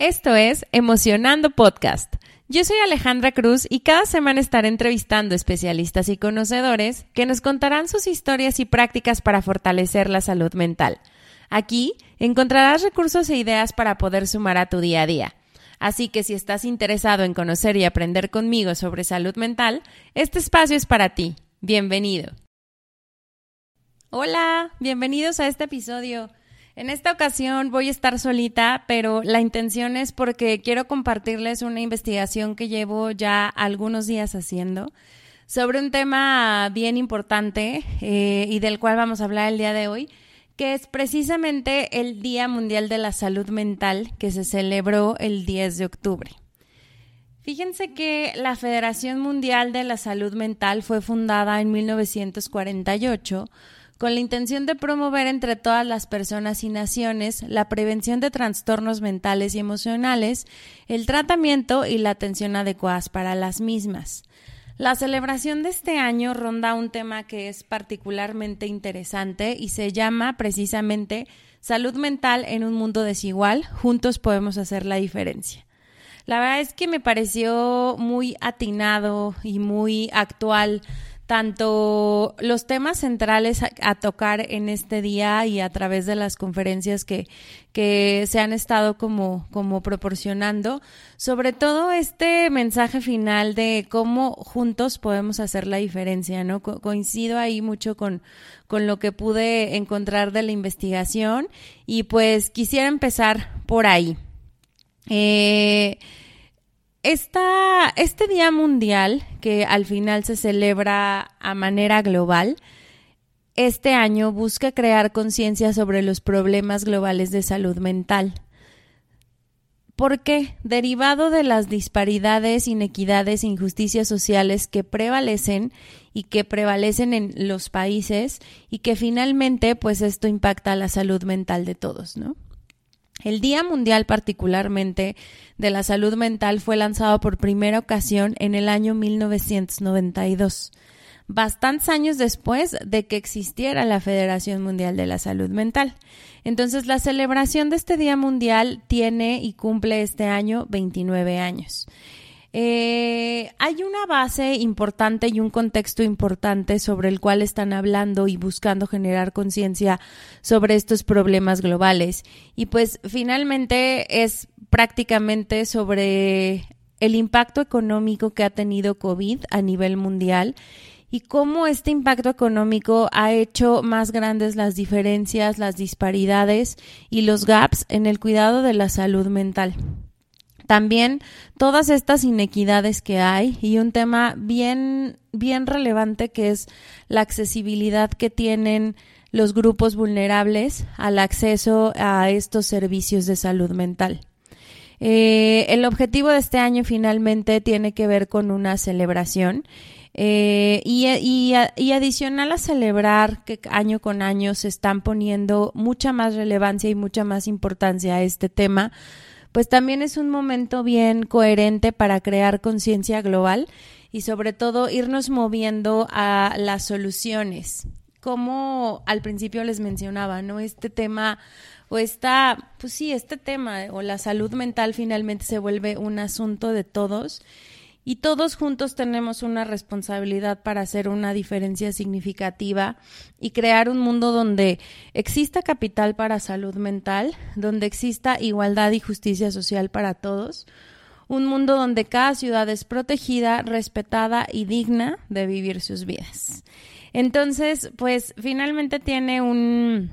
Esto es Emocionando Podcast. Yo soy Alejandra Cruz y cada semana estaré entrevistando especialistas y conocedores que nos contarán sus historias y prácticas para fortalecer la salud mental. Aquí encontrarás recursos e ideas para poder sumar a tu día a día. Así que si estás interesado en conocer y aprender conmigo sobre salud mental, este espacio es para ti. Bienvenido. Hola, bienvenidos a este episodio. En esta ocasión voy a estar solita, pero la intención es porque quiero compartirles una investigación que llevo ya algunos días haciendo sobre un tema bien importante eh, y del cual vamos a hablar el día de hoy, que es precisamente el Día Mundial de la Salud Mental que se celebró el 10 de octubre. Fíjense que la Federación Mundial de la Salud Mental fue fundada en 1948 con la intención de promover entre todas las personas y naciones la prevención de trastornos mentales y emocionales, el tratamiento y la atención adecuadas para las mismas. La celebración de este año ronda un tema que es particularmente interesante y se llama precisamente Salud mental en un mundo desigual, juntos podemos hacer la diferencia. La verdad es que me pareció muy atinado y muy actual tanto los temas centrales a, tocar en este día y a través de las conferencias que, que se han estado como, como proporcionando, sobre todo este mensaje final de cómo juntos podemos hacer la diferencia, ¿no? coincido ahí mucho con, con lo que pude encontrar de la investigación y pues quisiera empezar por ahí. Eh, este Día Mundial, que al final se celebra a manera global, este año busca crear conciencia sobre los problemas globales de salud mental. ¿Por qué? Derivado de las disparidades, inequidades injusticias sociales que prevalecen y que prevalecen en los países y que finalmente pues esto impacta la salud mental de todos, ¿no? El Día Mundial particularmente de la Salud Mental fue lanzado por primera ocasión en el año 1992, bastantes años después de que existiera la Federación Mundial de la Salud Mental. Entonces, la celebración de este Día Mundial tiene y cumple este año 29 años. Eh, hay una base importante y un contexto importante sobre el cual están hablando y buscando generar conciencia sobre estos problemas globales. Y pues finalmente es prácticamente sobre el impacto económico que ha tenido COVID a nivel mundial y cómo este impacto económico ha hecho más grandes las diferencias, las disparidades y los gaps en el cuidado de la salud mental también todas estas inequidades que hay y un tema bien, bien relevante que es la accesibilidad que tienen los grupos vulnerables al acceso a estos servicios de salud mental. Eh, el objetivo de este año finalmente tiene que ver con una celebración eh, y, y, y, adicional a celebrar que año con año se están poniendo mucha más relevancia y mucha más importancia a este tema, pues también es un momento bien coherente para crear conciencia global y sobre todo irnos moviendo a las soluciones. Como al principio les mencionaba, ¿no? Este tema o esta, pues sí, este tema o la salud mental finalmente se vuelve un asunto de todos y todos juntos tenemos una responsabilidad para hacer una diferencia significativa y crear un mundo donde exista capital para salud mental, donde exista igualdad y justicia social para todos, un mundo donde cada ciudad es protegida, respetada y digna de vivir sus vidas. Entonces, pues finalmente tiene un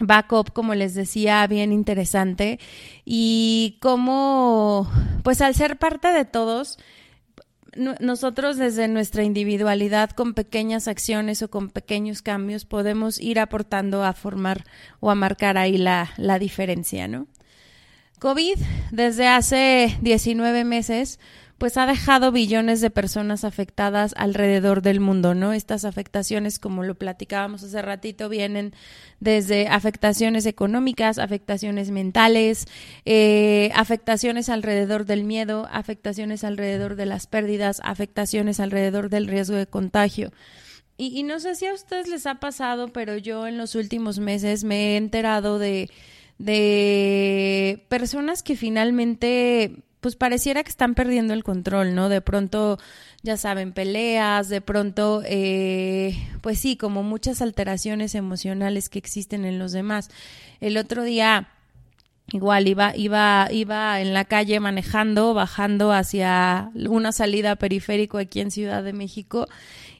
backup, como les decía, bien interesante y como, pues al ser parte de todos, nosotros desde nuestra individualidad con pequeñas acciones o con pequeños cambios podemos ir aportando a formar o a marcar ahí la, la diferencia, ¿no? COVID desde hace 19 meses pues ha dejado billones de personas afectadas alrededor del mundo, ¿no? Estas afectaciones, como lo platicábamos hace ratito, vienen desde afectaciones económicas, afectaciones mentales, eh, afectaciones alrededor del miedo, afectaciones alrededor de las pérdidas, afectaciones alrededor del riesgo de contagio. Y, y no sé si a ustedes les ha pasado, pero yo en los últimos meses me he enterado de de personas que finalmente pues pareciera que están perdiendo el control, ¿no? De pronto, ya saben, peleas, de pronto, eh, pues sí, como muchas alteraciones emocionales que existen en los demás. El otro día Igual iba, iba, iba en la calle manejando, bajando hacia una salida periférico aquí en Ciudad de México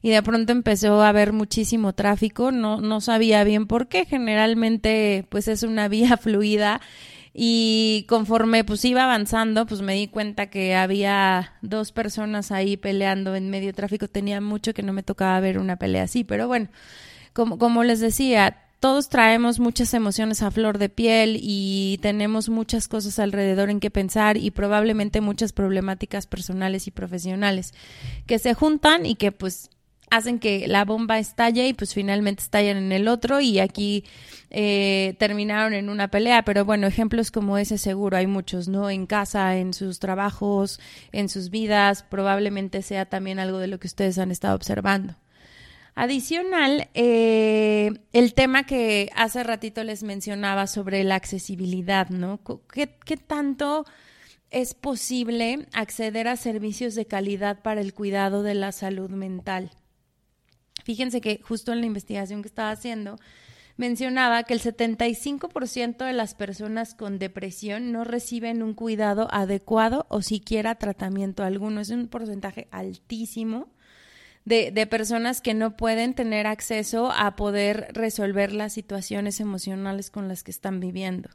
y de pronto empezó a haber muchísimo tráfico, no, no sabía bien por qué, generalmente pues es una vía fluida y conforme pues iba avanzando pues me di cuenta que había dos personas ahí peleando en medio tráfico, tenía mucho que no me tocaba ver una pelea así, pero bueno, como, como les decía, todos traemos muchas emociones a flor de piel y tenemos muchas cosas alrededor en que pensar y probablemente muchas problemáticas personales y profesionales que se juntan y que pues hacen que la bomba estalle y pues finalmente estallan en el otro y aquí eh, terminaron en una pelea. Pero bueno, ejemplos como ese seguro hay muchos, ¿no? En casa, en sus trabajos, en sus vidas, probablemente sea también algo de lo que ustedes han estado observando. Adicional, eh, el tema que hace ratito les mencionaba sobre la accesibilidad, ¿no? ¿Qué, ¿Qué, tanto es posible acceder a servicios de calidad para el cuidado de la salud mental? Fíjense que justo en la investigación que estaba haciendo, mencionaba que el 75% de las personas con depresión no reciben un cuidado adecuado o siquiera tratamiento alguno. Es un porcentaje altísimo de, de personas que no pueden tener acceso a poder resolver las situaciones emocionales con las que están viviendo.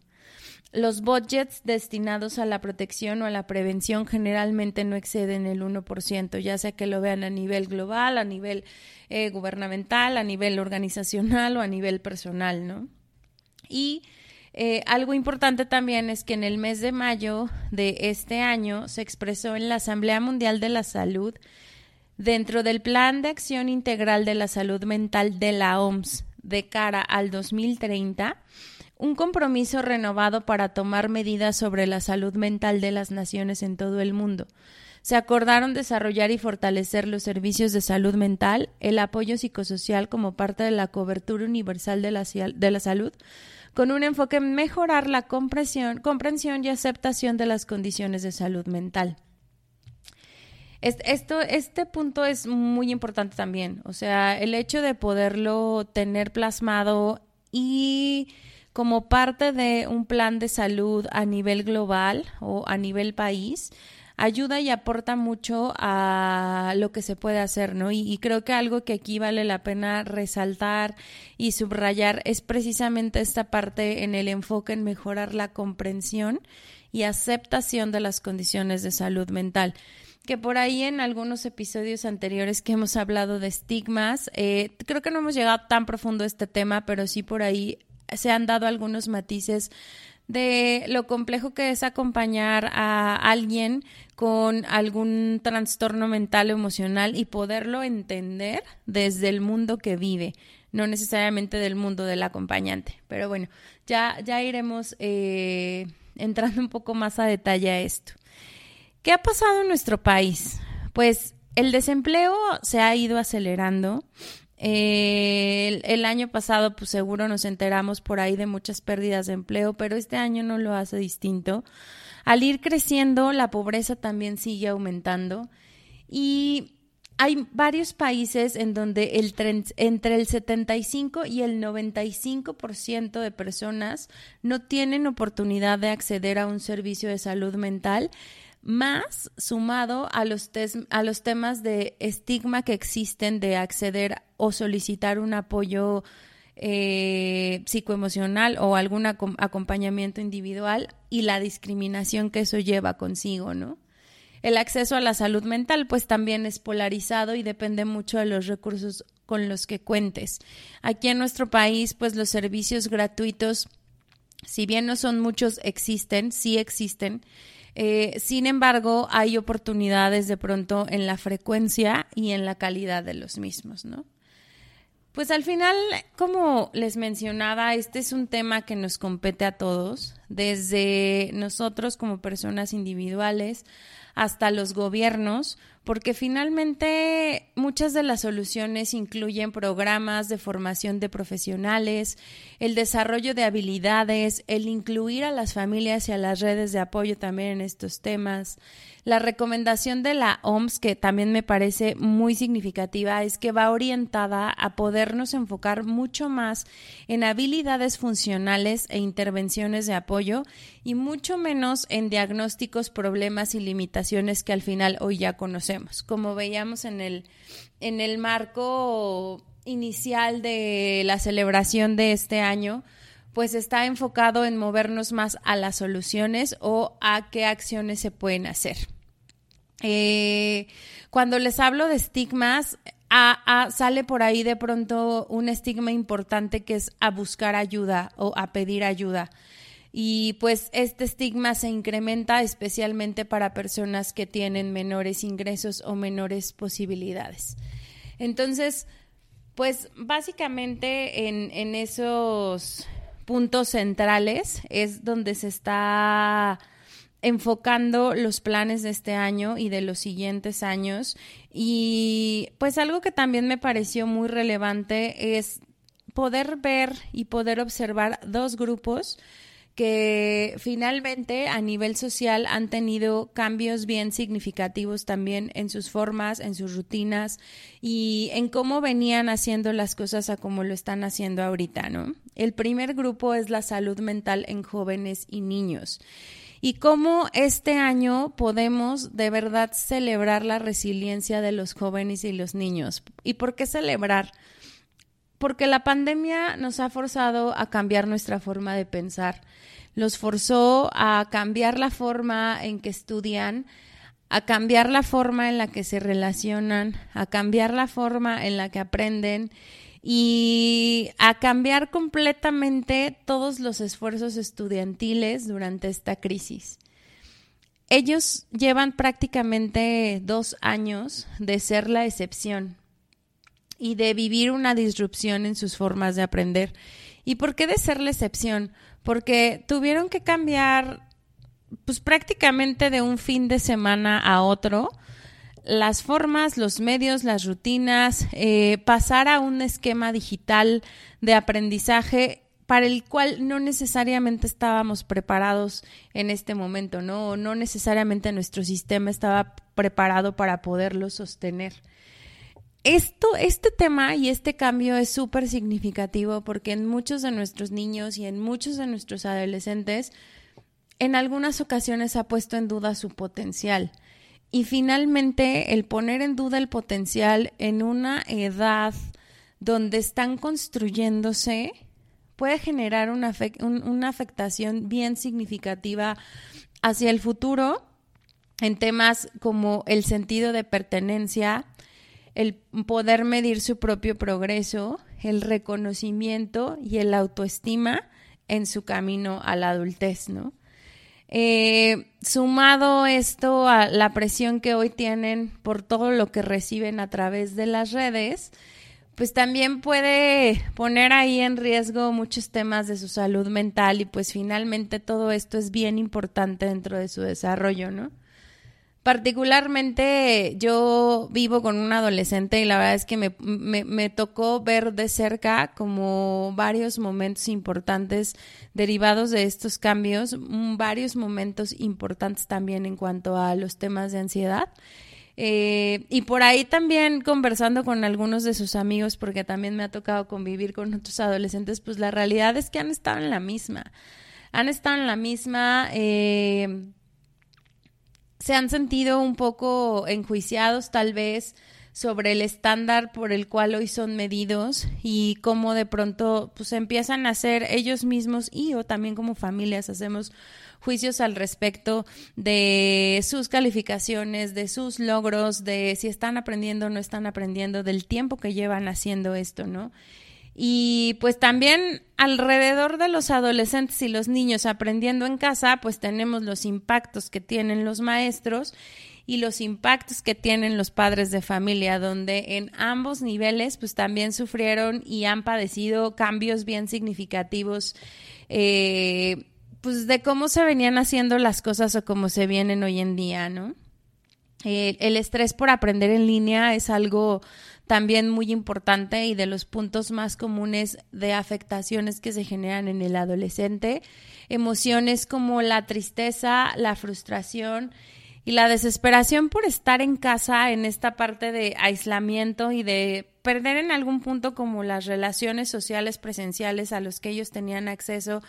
Los budgets destinados a la protección o a la prevención generalmente no exceden el 1%, ya sea que lo vean a nivel global, a nivel eh, gubernamental, a nivel organizacional o a nivel personal, ¿no? Y eh, algo importante también es que en el mes de mayo de este año se expresó en la Asamblea Mundial de la Salud Dentro del Plan de Acción Integral de la Salud Mental de la OMS de cara al 2030, un compromiso renovado para tomar medidas sobre la salud mental de las naciones en todo el mundo. Se acordaron desarrollar y fortalecer los servicios de salud mental, el apoyo psicosocial como parte de la cobertura universal de la, de la salud, con un enfoque en mejorar la comprensión, comprensión y aceptación de las condiciones de salud mental. Esto, este punto es muy importante también, o sea, el hecho de poderlo tener plasmado y como parte de un plan de salud a nivel global o a nivel país, ayuda y aporta mucho a lo que se puede hacer, ¿no? Y, y, creo que algo que aquí vale la pena resaltar y subrayar es precisamente esta parte en el enfoque en mejorar la comprensión y aceptación de las condiciones de salud mental que por ahí en algunos episodios anteriores que hemos hablado de estigmas, eh, creo que no hemos llegado tan profundo a este tema, pero sí por ahí se han dado algunos matices de lo complejo que es acompañar a alguien con algún trastorno mental o emocional y poderlo entender desde el mundo que vive, no necesariamente del mundo del acompañante. Pero bueno, ya, ya iremos eh, entrando un poco más a detalle a esto. ¿Qué ha pasado en nuestro país? Pues el desempleo se ha ido acelerando. Eh, el, año pasado, pues seguro nos enteramos por ahí de muchas pérdidas de empleo, pero este año no lo hace distinto. Al ir creciendo, la pobreza también sigue aumentando y hay varios países en donde el entre el 75 y el 95% de personas no tienen oportunidad de acceder a un servicio de salud mental más sumado a los, a los temas de estigma que existen de acceder o solicitar un apoyo eh, psicoemocional o algún acompañamiento individual y la discriminación que eso lleva consigo, ¿no? El acceso a la salud mental pues también es polarizado y depende mucho de los recursos con los que cuentes. Aquí en nuestro país pues los servicios gratuitos, si bien no son muchos, existen, sí existen, eh, sin embargo, hay oportunidades de pronto en la frecuencia y en la calidad de los mismos, ¿no? Pues al final, como les mencionaba, este es un tema que nos compete a todos. desde nosotros como personas individuales hasta los gobiernos, porque finalmente muchas de las soluciones incluyen programas de formación de profesionales, el desarrollo de habilidades, el incluir a las familias y a las redes de apoyo también en estos temas, la recomendación de la OMS, que también me parece muy significativa, es que va orientada a podernos enfocar mucho más en habilidades funcionales e intervenciones de apoyo y mucho menos en diagnósticos, problemas y limitaciones que al final hoy ya conocemos. Como veíamos en el, en el marco inicial de la celebración de este año, pues está enfocado en movernos más a las soluciones o a qué acciones se pueden hacer. Eh, cuando les hablo de estigmas, sale por ahí de pronto un estigma importante que es a buscar ayuda o a pedir ayuda. Y pues este estigma se incrementa especialmente para personas que tienen menores ingresos o menores posibilidades. Entonces, pues básicamente en, en esos puntos centrales es donde se está enfocando los planes de este año y de los siguientes años. Y pues algo que también me pareció muy relevante es poder ver y poder observar dos grupos que finalmente a nivel social han tenido cambios bien significativos también en sus formas, en sus rutinas y en cómo venían haciendo las cosas a como lo están haciendo ahorita, ¿no? El primer grupo es la salud mental en jóvenes y niños y cómo este año podemos de verdad celebrar la resiliencia de los jóvenes y los niños. ¿Y por qué celebrar? Porque la pandemia nos ha forzado a cambiar nuestra forma de pensar, los forzó a cambiar la forma en que estudian, a cambiar la forma en la que se relacionan, a cambiar la forma en la que aprenden y a cambiar completamente todos los esfuerzos estudiantiles durante esta crisis. Ellos llevan prácticamente dos años de ser la excepción y de vivir una disrupción en sus formas de aprender. ¿Y por qué de ser la excepción? Porque tuvieron que cambiar pues prácticamente de un fin de semana a otro las formas, los medios, las rutinas, eh, pasar a un esquema digital de aprendizaje para el cual no necesariamente estábamos preparados en este momento, ¿no? No necesariamente nuestro sistema estaba preparado para poderlo sostener. Esto, este tema y este cambio es súper significativo porque en muchos de nuestros niños y en muchos de nuestros adolescentes, en algunas ocasiones ha puesto en duda su potencial. Y finalmente, el poner en duda el potencial en una edad donde están construyéndose puede generar una, una afectación bien significativa hacia el futuro en temas como el sentido de pertenencia, el poder medir su propio progreso, el reconocimiento y el autoestima en su camino a la adultez, ¿no? Eh, sumado esto a la presión que hoy tienen por todo lo que reciben a través de las redes, pues también puede poner ahí en riesgo muchos temas de su salud mental y pues finalmente todo esto es bien importante dentro de su desarrollo, ¿no? Particularmente yo vivo con un adolescente y la verdad es que me, me, tocó ver de cerca como varios momentos importantes derivados de estos cambios, mm, varios momentos importantes también en cuanto a los temas de ansiedad. Eh, y por ahí también conversando con algunos de sus amigos, porque también me ha tocado convivir con otros adolescentes, pues la realidad es que han estado en la misma. Han estado en la misma. Eh, se han sentido un poco enjuiciados tal vez sobre el estándar por el cual hoy son medidos y cómo de pronto pues empiezan a hacer ellos mismos y o también como familias hacemos juicios al respecto de sus calificaciones, de sus logros, de si están aprendiendo o no están aprendiendo, del tiempo que llevan haciendo esto, ¿no? Y pues también alrededor de los adolescentes y los niños aprendiendo en casa, pues tenemos los impactos que tienen los maestros y los impactos que tienen los padres de familia, donde en ambos niveles pues también sufrieron y han padecido cambios bien significativos. Eh, pues de cómo se venían haciendo las cosas o cómo se vienen hoy en día, ¿no? El estrés por aprender en línea es algo también muy importante y de los puntos más comunes de afectaciones que se generan en el adolescente. Emociones como la tristeza, la frustración y la desesperación por estar en casa en esta parte de aislamiento y de perder en algún punto como las relaciones sociales presenciales a los que ellos tenían acceso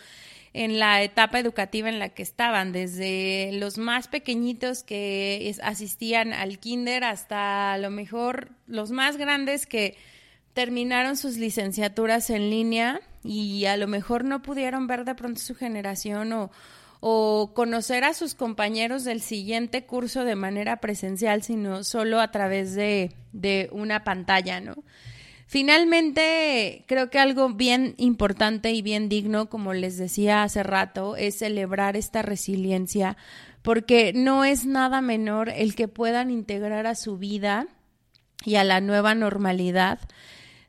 en la etapa educativa en la que estaban, desde los más pequeñitos que asistían al kinder hasta a lo mejor los más grandes que terminaron sus licenciaturas en línea y a lo mejor no pudieron ver de pronto su generación o, o conocer a sus compañeros del siguiente curso de manera presencial, sino solo a través de, de una pantalla, ¿no? Finalmente, creo que algo bien importante y bien digno, como les decía hace rato, es celebrar esta resiliencia, porque no es nada menor el que puedan integrar a su vida y a la nueva normalidad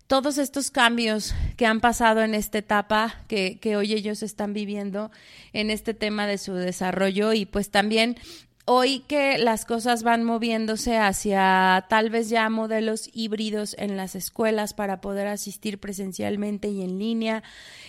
todos estos cambios que han pasado en esta etapa que, que, hoy ellos están viviendo en este tema de su desarrollo y pues también hoy que las cosas van moviéndose hacia tal vez ya modelos híbridos en las escuelas para poder asistir presencialmente y en línea,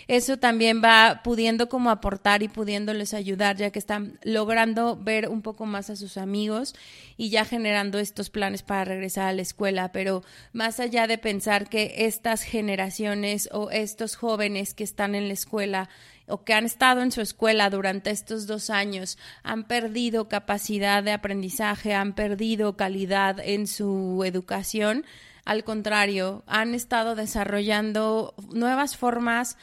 eso también va pudiendo como aportar y pudiéndoles ayudar ya que están logrando ver un poco más a sus amigos y ya generando estos planes para regresar a la escuela, pero más allá de pensar que estas generaciones o estos jóvenes que están en la escuela o que han estado en su escuela durante estos dos años han perdido capacidad de aprendizaje, han perdido calidad en su educación. Al contrario, han estado desarrollando nuevas formas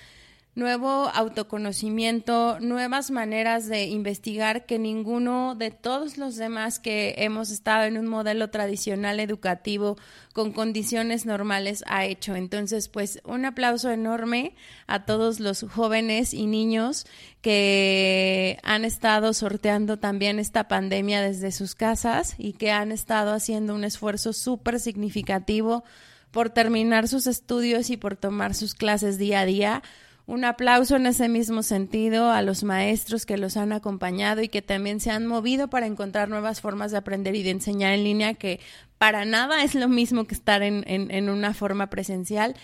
nuevo autoconocimiento, nuevas maneras de investigar que ninguno de todos los demás que hemos estado en un modelo tradicional educativo con condiciones normales ha hecho. Entonces, pues un aplauso enorme a todos los jóvenes y niños que han estado sorteando también esta pandemia desde sus casas y que han estado haciendo un esfuerzo súper significativo por terminar sus estudios y por tomar sus clases día a día un aplauso en ese mismo sentido a los maestros que los han acompañado y que también se han movido para encontrar nuevas formas de aprender y de enseñar en línea, que para nada es lo mismo que estar en, en una forma presencial.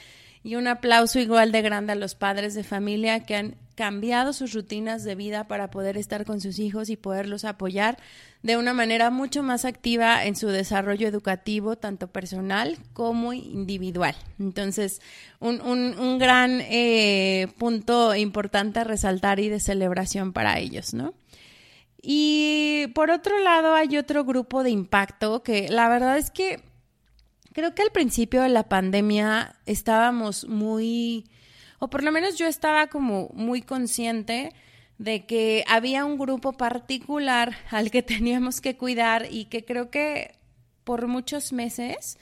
Y un aplauso igual de grande a los padres de familia que han cambiado sus rutinas de vida para poder estar con sus hijos y poderlos apoyar de una manera mucho más activa en su desarrollo educativo, tanto personal como individual. Entonces, un, un, gran eh, punto importante a resaltar y de celebración para ellos, ¿no? Y por otro lado, hay otro grupo de impacto que la verdad es que creo que al principio de la pandemia estábamos muy o por lo menos yo estaba como muy consciente de que había un grupo particular al que teníamos que cuidar y que creo que por muchos meses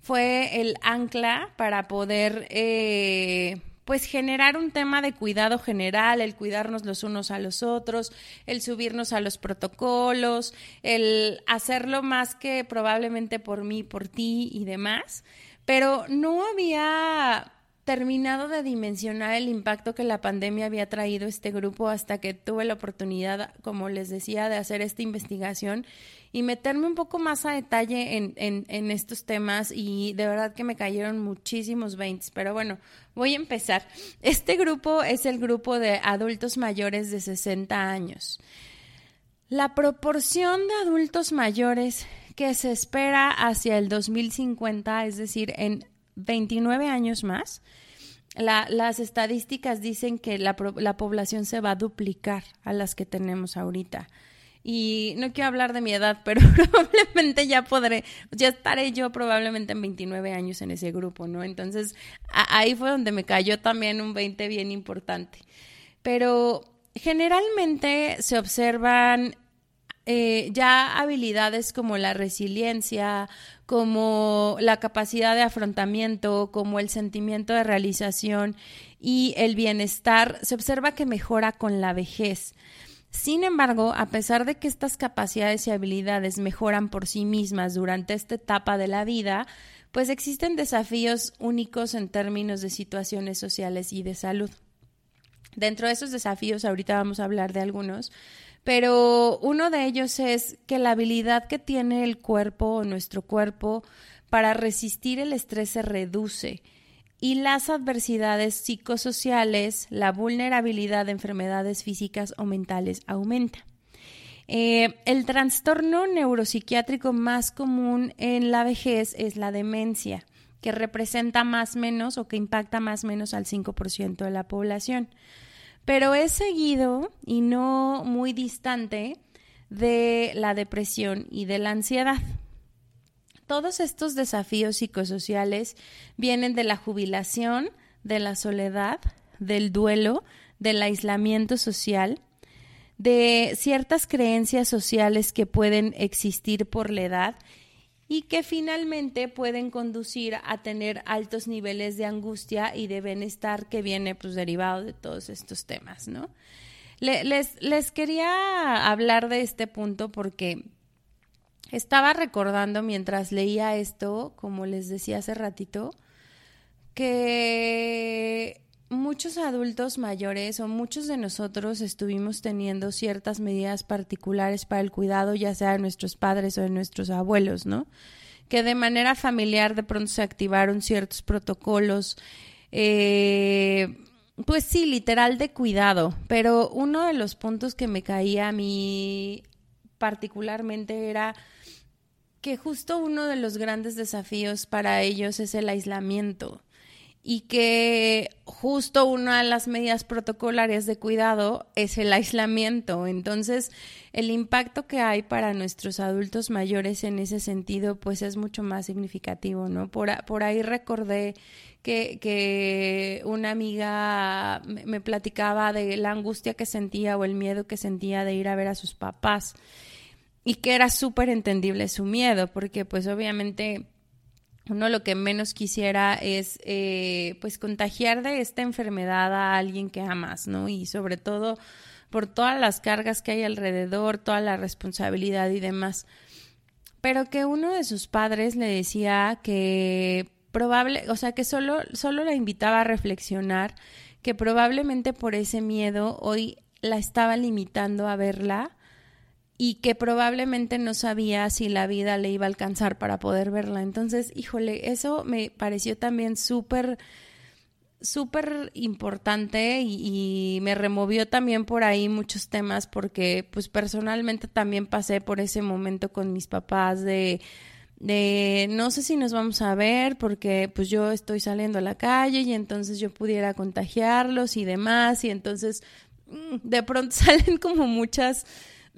fue el ancla para poder eh, pues generar un tema de cuidado general, el cuidarnos los unos a los otros, el subirnos a los protocolos, el hacerlo más que probablemente por mí, por ti y demás, pero no había terminado de dimensionar el impacto que la pandemia había traído este grupo hasta que tuve la oportunidad, como les decía, de hacer esta investigación y meterme un poco más a detalle en, en, estos temas y de verdad que me cayeron muchísimos 20. Pero bueno, voy a empezar. Este grupo es el grupo de adultos mayores de 60 años. La proporción de adultos mayores que se espera hacia el 2050, es decir, en 29 años más, las estadísticas dicen que la, la, población se va a duplicar a las que tenemos ahorita. Y no quiero hablar de mi edad, pero probablemente ya podré, ya estaré yo probablemente en 29 años en ese grupo, ¿no? Entonces, ahí fue donde me cayó también un 20 bien importante. Pero generalmente se observan eh, ya habilidades como la resiliencia, como la capacidad de afrontamiento, como el sentimiento de realización y el bienestar, se observa que mejora con la vejez. Sin embargo, a pesar de que estas capacidades y habilidades mejoran por sí mismas durante esta etapa de la vida, pues existen desafíos únicos en términos de situaciones sociales y de salud. Dentro de esos desafíos, ahorita vamos a hablar de algunos, pero uno de ellos es que la habilidad que tiene el cuerpo o nuestro cuerpo para resistir el estrés se reduce y las adversidades psicosociales, la vulnerabilidad de enfermedades físicas o mentales aumenta. Eh, el trastorno neuropsiquiátrico más común en la vejez es la demencia, que representa más menos o que impacta más menos al 5% de la población. Pero es seguido y no muy distante de la depresión y de la ansiedad. Todos estos desafíos psicosociales vienen de la jubilación, de la soledad, del duelo, del aislamiento social, de ciertas creencias sociales que pueden existir por la edad y que finalmente pueden conducir a tener altos niveles de angustia y de bienestar que viene pues derivado de todos estos temas, ¿no? les, les quería hablar de este punto porque estaba recordando mientras leía esto, como les decía hace ratito, que muchos adultos mayores o muchos de nosotros estuvimos teniendo ciertas medidas particulares para el cuidado, ya sea de nuestros padres o de nuestros abuelos, ¿no? Que de manera familiar de pronto se activaron ciertos protocolos, eh, pues sí, literal de cuidado, pero uno de los puntos que me caía a mí particularmente era que justo uno de los grandes desafíos para ellos es el aislamiento y que justo una de las medidas protocolarias de cuidado es el aislamiento. Entonces, el impacto que hay para nuestros adultos mayores en ese sentido, pues es mucho más significativo, ¿no? Por, ahí recordé que, que una amiga me platicaba de la angustia que sentía o el miedo que sentía de ir a ver a sus papás y que era súper entendible su miedo, porque pues obviamente uno lo que menos quisiera es eh, pues contagiar de esta enfermedad a alguien que amas, ¿no? Y sobre todo por todas las cargas que hay alrededor, toda la responsabilidad y demás. Pero que uno de sus padres le decía que probable, o sea, que solo, solo la invitaba a reflexionar, que probablemente por ese miedo hoy la estaba limitando a verla y que probablemente no sabía si la vida le iba a alcanzar para poder verla. Entonces, híjole, eso me pareció también súper, súper importante y, me removió también por ahí muchos temas porque pues personalmente también pasé por ese momento con mis papás de de no sé si nos vamos a ver porque pues yo estoy saliendo a la calle y entonces yo pudiera contagiarlos y demás y entonces mm, de pronto salen como muchas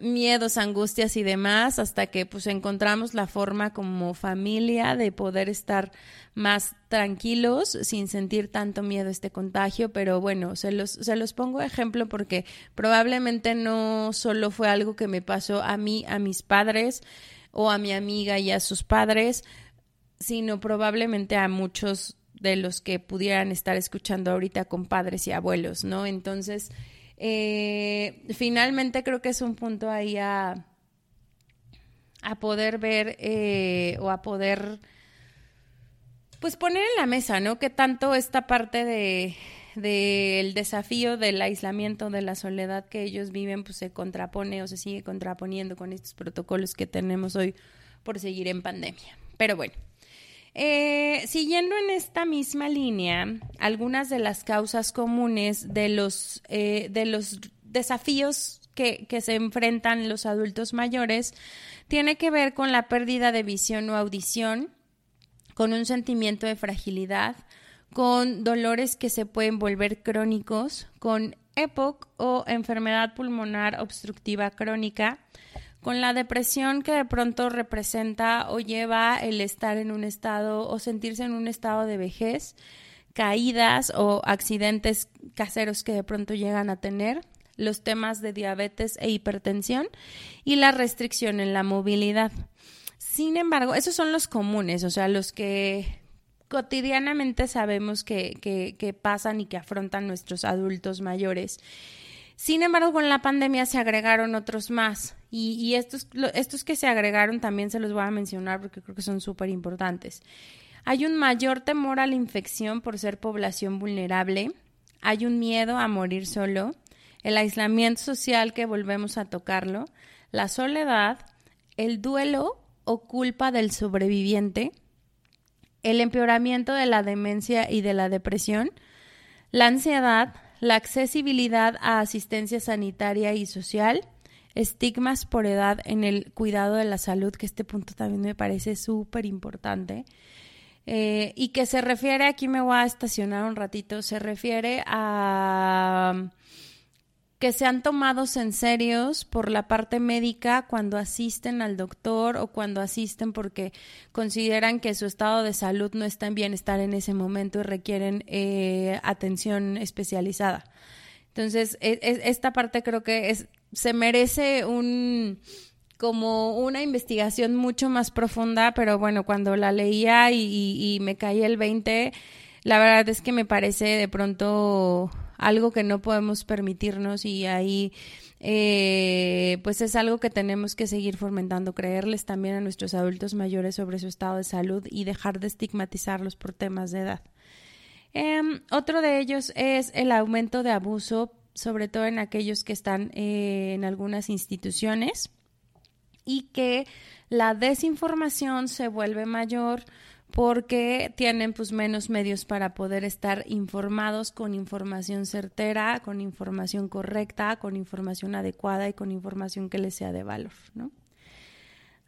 miedos, angustias y demás, hasta que pues encontramos la forma como familia de poder estar más tranquilos sin sentir tanto miedo a este contagio, pero bueno, se los, se los pongo ejemplo porque probablemente no solo fue algo que me pasó a mí, a mis padres o a mi amiga y a sus padres, sino probablemente a muchos de los que pudieran estar escuchando ahorita con padres y abuelos, ¿no? Entonces, eh, finalmente creo que es un punto ahí a, a poder ver eh, o a poder pues poner en la mesa, ¿no? Que tanto esta parte de del desafío del aislamiento, de la soledad que ellos viven, pues se contrapone o se sigue contraponiendo con estos protocolos que tenemos hoy por seguir en pandemia. Pero bueno, eh, siguiendo en esta misma línea, algunas de las causas comunes de los, eh, de los desafíos que, que, se enfrentan los adultos mayores tiene que ver con la pérdida de visión o audición, con un sentimiento de fragilidad, con dolores que se pueden volver crónicos, con EPOC o enfermedad pulmonar obstructiva crónica, con la depresión que de pronto representa o lleva el estar en un estado o sentirse en un estado de vejez, caídas o accidentes caseros que de pronto llegan a tener, los temas de diabetes e hipertensión y la restricción en la movilidad. Sin embargo, esos son los comunes, o sea, los que cotidianamente sabemos que, que, que pasan y que afrontan nuestros adultos mayores. Sin embargo, con la pandemia se agregaron otros más y, estos, estos que se agregaron también se los voy a mencionar porque creo que son súper importantes. Hay un mayor temor a la infección por ser población vulnerable. hay un miedo a morir solo, el aislamiento social que volvemos a tocarlo, la soledad, el duelo o culpa del sobreviviente, el empeoramiento de la demencia y de la depresión, la ansiedad, la accesibilidad a asistencia sanitaria y social, estigmas por edad en el cuidado de la salud, que este punto también me parece súper importante, eh, y que se refiere, aquí me voy a estacionar un ratito, se refiere a que sean tomados en serios por la parte médica cuando asisten al doctor o cuando asisten porque consideran que su estado de salud no está en bienestar en ese momento y requieren eh, atención especializada. Entonces, e, e, esta parte creo que es, se merece un como una investigación mucho más profunda, pero bueno, cuando la leía y, me caí el 20, la verdad es que me parece de pronto algo que no podemos permitirnos y ahí eh, pues es algo que tenemos que seguir fomentando, creerles también a nuestros adultos mayores sobre su estado de salud y dejar de estigmatizarlos por temas de edad. Em, otro de ellos es el aumento de abuso, sobre todo en aquellos que están eh, en algunas instituciones y que la desinformación se vuelve mayor porque tienen pues menos medios para poder estar informados con información certera, con información correcta, con información adecuada y con información que les sea de valor, ¿no?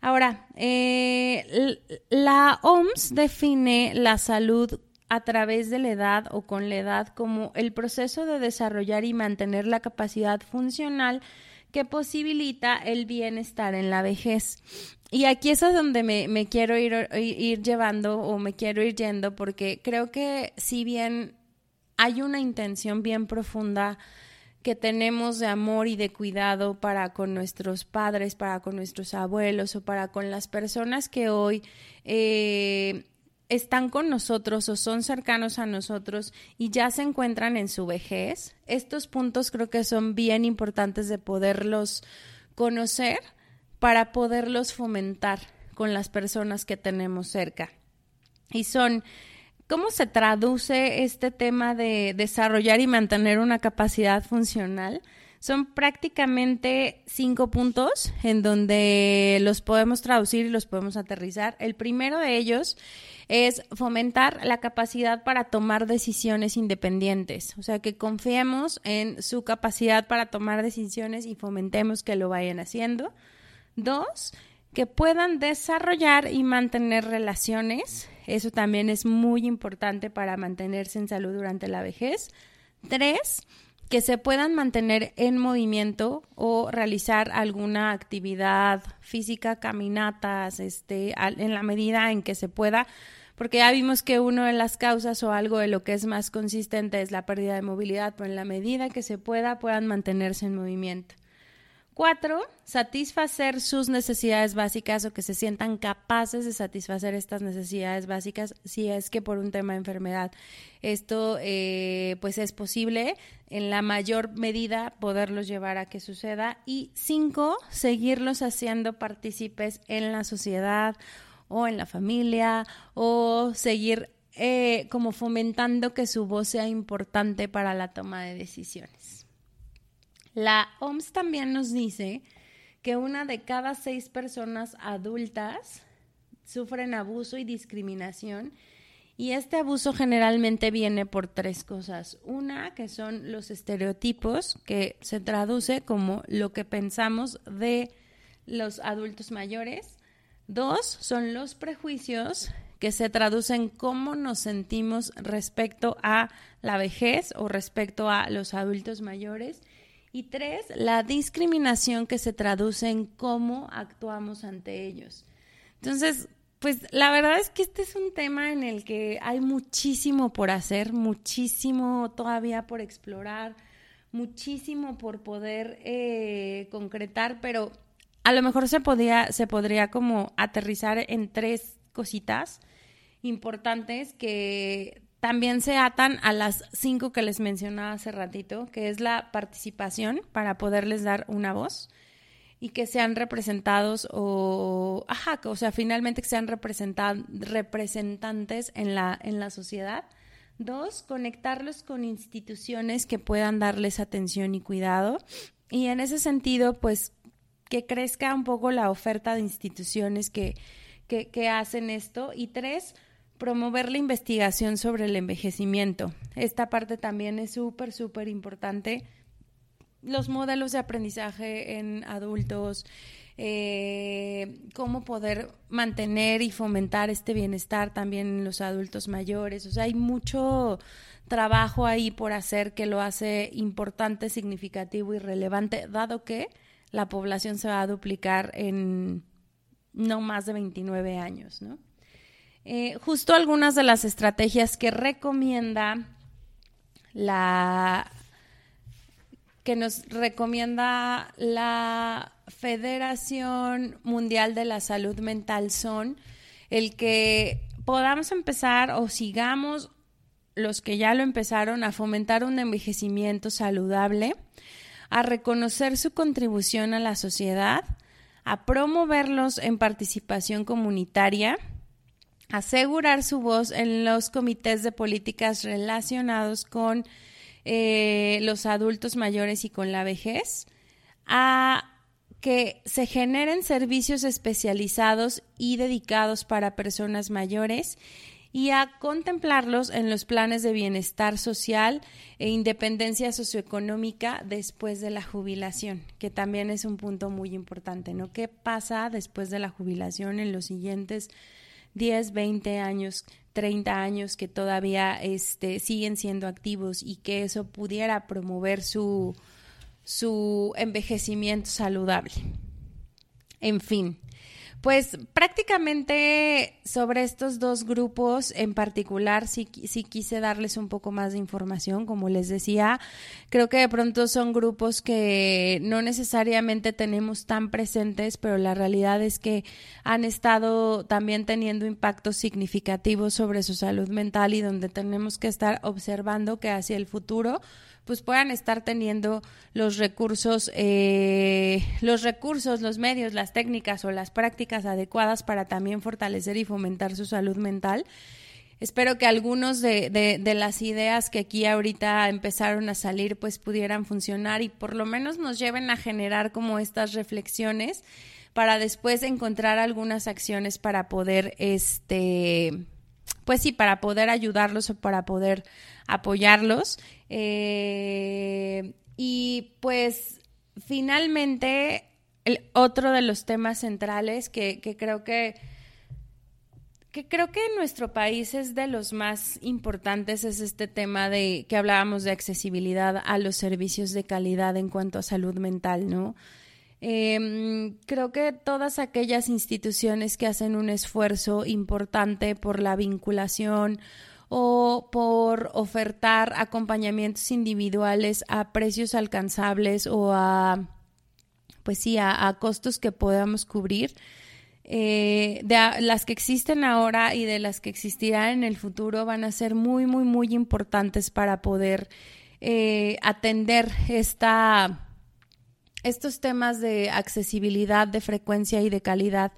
Ahora, eh, la OMS define la salud a través de la edad o con la edad como el proceso de desarrollar y mantener la capacidad funcional que posibilita el bienestar en la vejez. Y aquí es a donde me, quiero ir, ir llevando o me quiero ir yendo porque creo que si bien hay una intención bien profunda que tenemos de amor y de cuidado para con nuestros padres, para con nuestros abuelos o para con las personas que hoy eh, están con nosotros o son cercanos a nosotros y ya se encuentran en su vejez, estos puntos creo que son bien importantes de poderlos conocer para poderlos fomentar con las personas que tenemos cerca. Y son, ¿cómo se traduce este tema de desarrollar y mantener una capacidad funcional? Son prácticamente cinco puntos en donde los podemos traducir y los podemos aterrizar. El primero de ellos es fomentar la capacidad para tomar decisiones independientes, o sea, que confiemos en su capacidad para tomar decisiones y fomentemos que lo vayan haciendo. Dos, que puedan desarrollar y mantener relaciones. Eso también es muy importante para mantenerse en salud durante la vejez. Tres, que se puedan mantener en movimiento o realizar alguna actividad física, caminatas, este, en la medida en que se pueda, porque ya vimos que una de las causas o algo de lo que es más consistente es la pérdida de movilidad, pero en la medida que se pueda puedan mantenerse en movimiento. Cuatro, satisfacer sus necesidades básicas o que se sientan capaces de satisfacer estas necesidades básicas si es que por un tema de enfermedad esto eh, pues es posible en la mayor medida poderlos llevar a que suceda. Y cinco, seguirlos haciendo partícipes en la sociedad o en la familia o seguir eh, como fomentando que su voz sea importante para la toma de decisiones. La OMS también nos dice que una de cada seis personas adultas sufren abuso y discriminación y este abuso generalmente viene por tres cosas. Una, que son los estereotipos, que se traduce como lo que pensamos de los adultos mayores. Dos, son los prejuicios, que se traducen cómo nos sentimos respecto a la vejez o respecto a los adultos mayores. Y tres, la discriminación que se traduce en cómo actuamos ante ellos. Entonces, pues la verdad es que este es un tema en el que hay muchísimo por hacer, muchísimo todavía por explorar, muchísimo por poder eh, concretar, pero a lo mejor se podría, se podría como aterrizar en tres cositas importantes que también se atan a las cinco que les mencionaba hace ratito, que es la participación para poderles dar una voz y que sean representados o, ajá, o sea, finalmente que sean representantes en la, en la sociedad. Dos, conectarlos con instituciones que puedan darles atención y cuidado. Y en ese sentido, pues que crezca un poco la oferta de instituciones que, que, hacen esto. Y tres, promover la investigación sobre el envejecimiento. Esta parte también es súper, súper importante. Los modelos de aprendizaje en adultos, eh, cómo poder mantener y fomentar este bienestar también en los adultos mayores. O sea, hay mucho trabajo ahí por hacer que lo hace importante, significativo y relevante, dado que la población se va a duplicar en no más de 29 años, ¿no? Eh, justo algunas de las estrategias que recomienda la que nos recomienda la Federación Mundial de la Salud Mental son el que podamos empezar o sigamos los que ya lo empezaron a fomentar un envejecimiento saludable, a reconocer su contribución a la sociedad, a promoverlos en participación comunitaria, asegurar su voz en los comités de políticas relacionados con eh, los adultos mayores y con la vejez, a que se generen servicios especializados y dedicados para personas mayores y a contemplarlos en los planes de bienestar social e independencia socioeconómica después de la jubilación, que también es un punto muy importante, ¿no? ¿Qué pasa después de la jubilación en los siguientes 10, 20 años, 30 años que todavía este, siguen siendo activos y que eso pudiera promover su, su envejecimiento saludable. En fin, pues prácticamente sobre estos dos grupos en particular sí, sí, quise darles un poco más de información, como les decía, creo que de pronto son grupos que no necesariamente tenemos tan presentes, pero la realidad es que han estado también teniendo impactos significativos sobre su salud mental y donde tenemos que estar observando que hacia el futuro pues puedan estar teniendo los recursos, eh, los recursos, los medios, las técnicas o las prácticas adecuadas para también fortalecer y fomentar su salud mental. Espero que algunos de, de, las ideas que aquí ahorita empezaron a salir pues pudieran funcionar y por lo menos nos lleven a generar como estas reflexiones para después encontrar algunas acciones para poder este pues sí, para poder ayudarlos o para poder apoyarlos. Eh, y pues finalmente, el otro de los temas centrales que, creo que que creo que en nuestro país es de los más importantes es este tema de que hablábamos de accesibilidad a los servicios de calidad en cuanto a salud mental, ¿no? Eh, creo que todas aquellas instituciones que hacen un esfuerzo importante por la vinculación o por ofertar acompañamientos individuales a precios alcanzables o a, pues sí, a, costos que podamos cubrir. Eh, las que existen ahora y de las que existirán en el futuro van a ser muy, muy, muy importantes para poder eh, atender esta estos temas de accesibilidad, de frecuencia y de calidad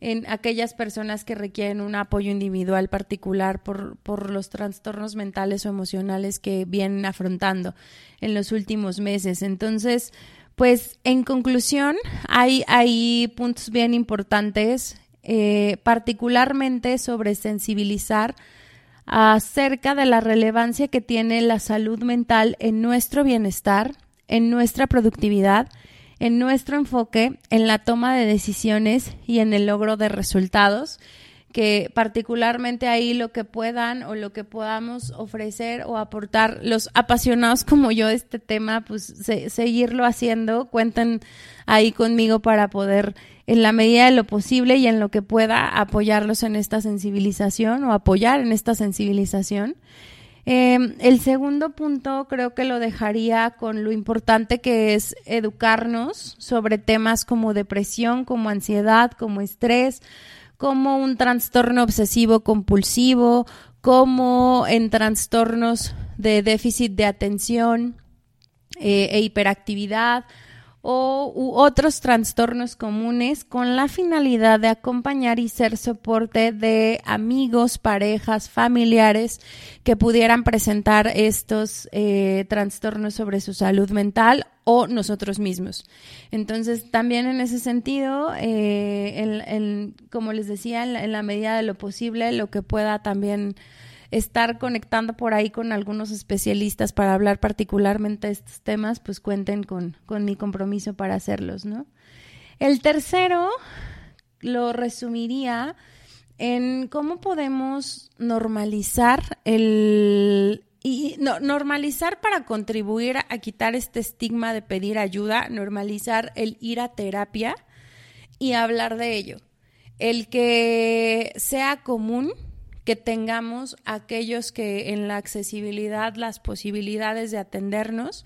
en aquellas personas que requieren un apoyo individual particular por, por los trastornos mentales o emocionales que vienen afrontando en los últimos meses. Entonces, pues en conclusión, hay, hay puntos bien importantes, eh, particularmente sobre sensibilizar acerca de la relevancia que tiene la salud mental en nuestro bienestar, en nuestra productividad en nuestro enfoque en la toma de decisiones y en el logro de resultados, que particularmente ahí lo que puedan o lo que podamos ofrecer o aportar los apasionados como yo de este tema, pues seguirlo haciendo, cuenten ahí conmigo para poder en la medida de lo posible y en lo que pueda apoyarlos en esta sensibilización o apoyar en esta sensibilización. Em, el segundo punto creo que lo dejaría con lo importante que es educarnos sobre temas como depresión, como ansiedad, como estrés, como un trastorno obsesivo compulsivo, como en trastornos de déficit de atención eh, e hiperactividad o u otros trastornos comunes con la finalidad de acompañar y ser soporte de amigos, parejas, familiares que pudieran presentar estos eh, trastornos sobre su salud mental o nosotros mismos. Entonces, también en ese sentido, eh, como les decía, en la medida de lo posible, lo que pueda también estar conectando por ahí con algunos especialistas para hablar particularmente de estos temas, pues cuenten con, con mi compromiso para hacerlos, ¿no? El tercero lo resumiría en cómo podemos normalizar el y no, normalizar para contribuir a quitar este estigma de pedir ayuda, normalizar el ir a terapia y hablar de ello. El que sea común que tengamos aquellos que en la accesibilidad, las posibilidades de atendernos,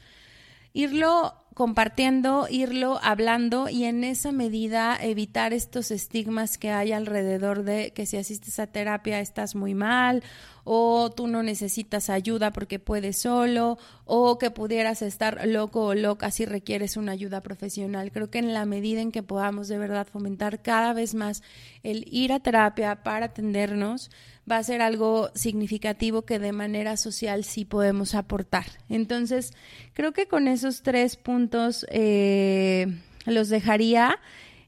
irlo compartiendo, irlo hablando y en esa medida evitar estos estigmas que hay alrededor de que si asistes a terapia estás muy mal o tú no necesitas ayuda porque puedes solo o que pudieras estar loco o loca si requieres una ayuda profesional. Creo que en la medida en que podamos de verdad fomentar cada vez más el ir a terapia para atendernos, va a ser algo significativo que de manera social sí podemos aportar. Entonces, creo que con esos tres puntos eh, los dejaría.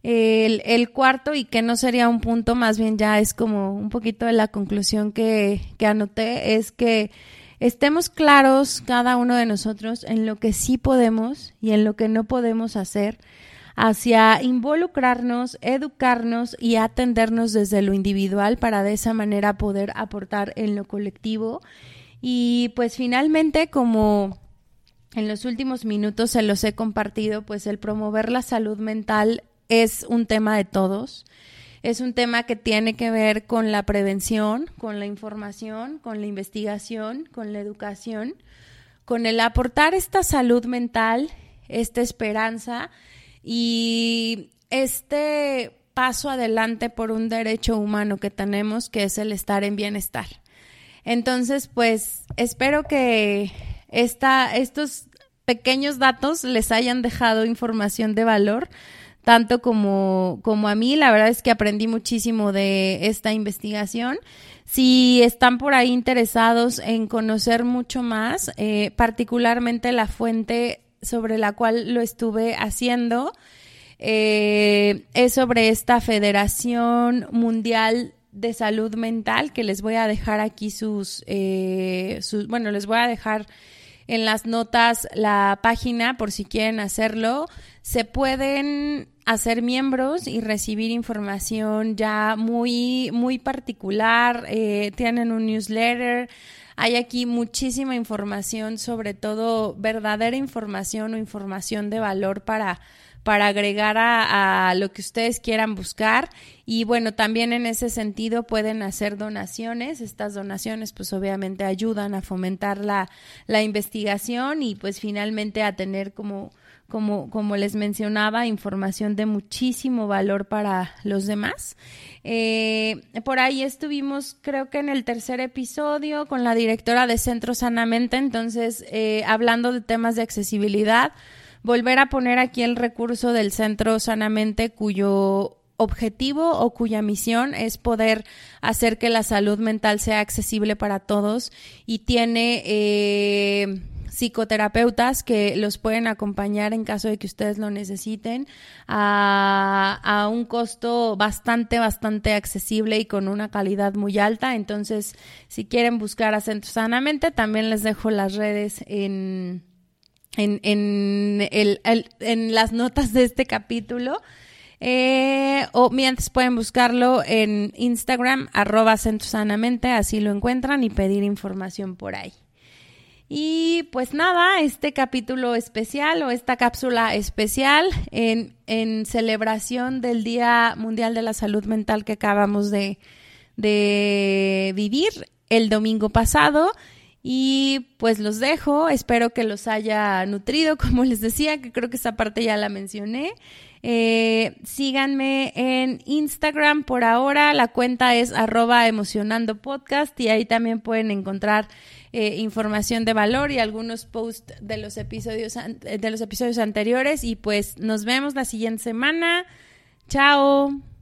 El, cuarto, y que no sería un punto, más bien ya es como un poquito de la conclusión que, que anoté, es que estemos claros cada uno de nosotros en lo que sí podemos y en lo que no podemos hacer hacia involucrarnos, educarnos y atendernos desde lo individual para de esa manera poder aportar en lo colectivo. Y pues finalmente, como en los últimos minutos se los he compartido, pues el promover la salud mental es un tema de todos. Es un tema que tiene que ver con la prevención, con la información, con la investigación, con la educación, con el aportar esta salud mental, esta esperanza y este paso adelante por un derecho humano que tenemos, que es el estar en bienestar. Entonces, pues espero que esta, estos pequeños datos les hayan dejado información de valor, tanto como, como a mí. La verdad es que aprendí muchísimo de esta investigación. Si están por ahí interesados en conocer mucho más, eh, particularmente la fuente sobre la cual lo estuve haciendo eh, es sobre esta Federación Mundial de Salud Mental, que les voy a dejar aquí sus, eh, sus, bueno, les voy a dejar en las notas la página por si quieren hacerlo. Se pueden hacer miembros y recibir información ya muy, muy particular. Eh, tienen un newsletter hay aquí muchísima información, sobre todo verdadera información o información de valor para para agregar a, lo que ustedes quieran buscar. Y bueno, también en ese sentido pueden hacer donaciones. Estas donaciones pues obviamente ayudan a fomentar la, la investigación y pues finalmente a tener como como, como les mencionaba, información de muchísimo valor para los demás. Eh, por ahí estuvimos, creo que en el tercer episodio, con la directora de Centro Sanamente, entonces, eh, hablando de temas de accesibilidad, volver a poner aquí el recurso del Centro Sanamente, cuyo objetivo o cuya misión es poder hacer que la salud mental sea accesible para todos y tiene eh, psicoterapeutas que los pueden acompañar en caso de que ustedes lo necesiten a, a un costo bastante, bastante accesible y con una calidad muy alta. Entonces, si quieren buscar a Sanamente, también les dejo las redes en, en, en, el, en las notas de este capítulo. Eh, o mientras pueden buscarlo en Instagram, arroba Centro Sanamente, así lo encuentran y pedir información por ahí. Y pues nada, este capítulo especial o esta cápsula especial en, en celebración del Día Mundial de la Salud Mental que acabamos de, de vivir el domingo pasado. Y pues los dejo, espero que los haya nutrido, como les decía, que creo que esa parte ya la mencioné. Eh, síganme en Instagram por ahora, la cuenta es arroba emocionando podcast y ahí también pueden encontrar eh, información de valor y algunos posts de los episodios de los episodios anteriores y pues nos vemos la siguiente semana. Chao.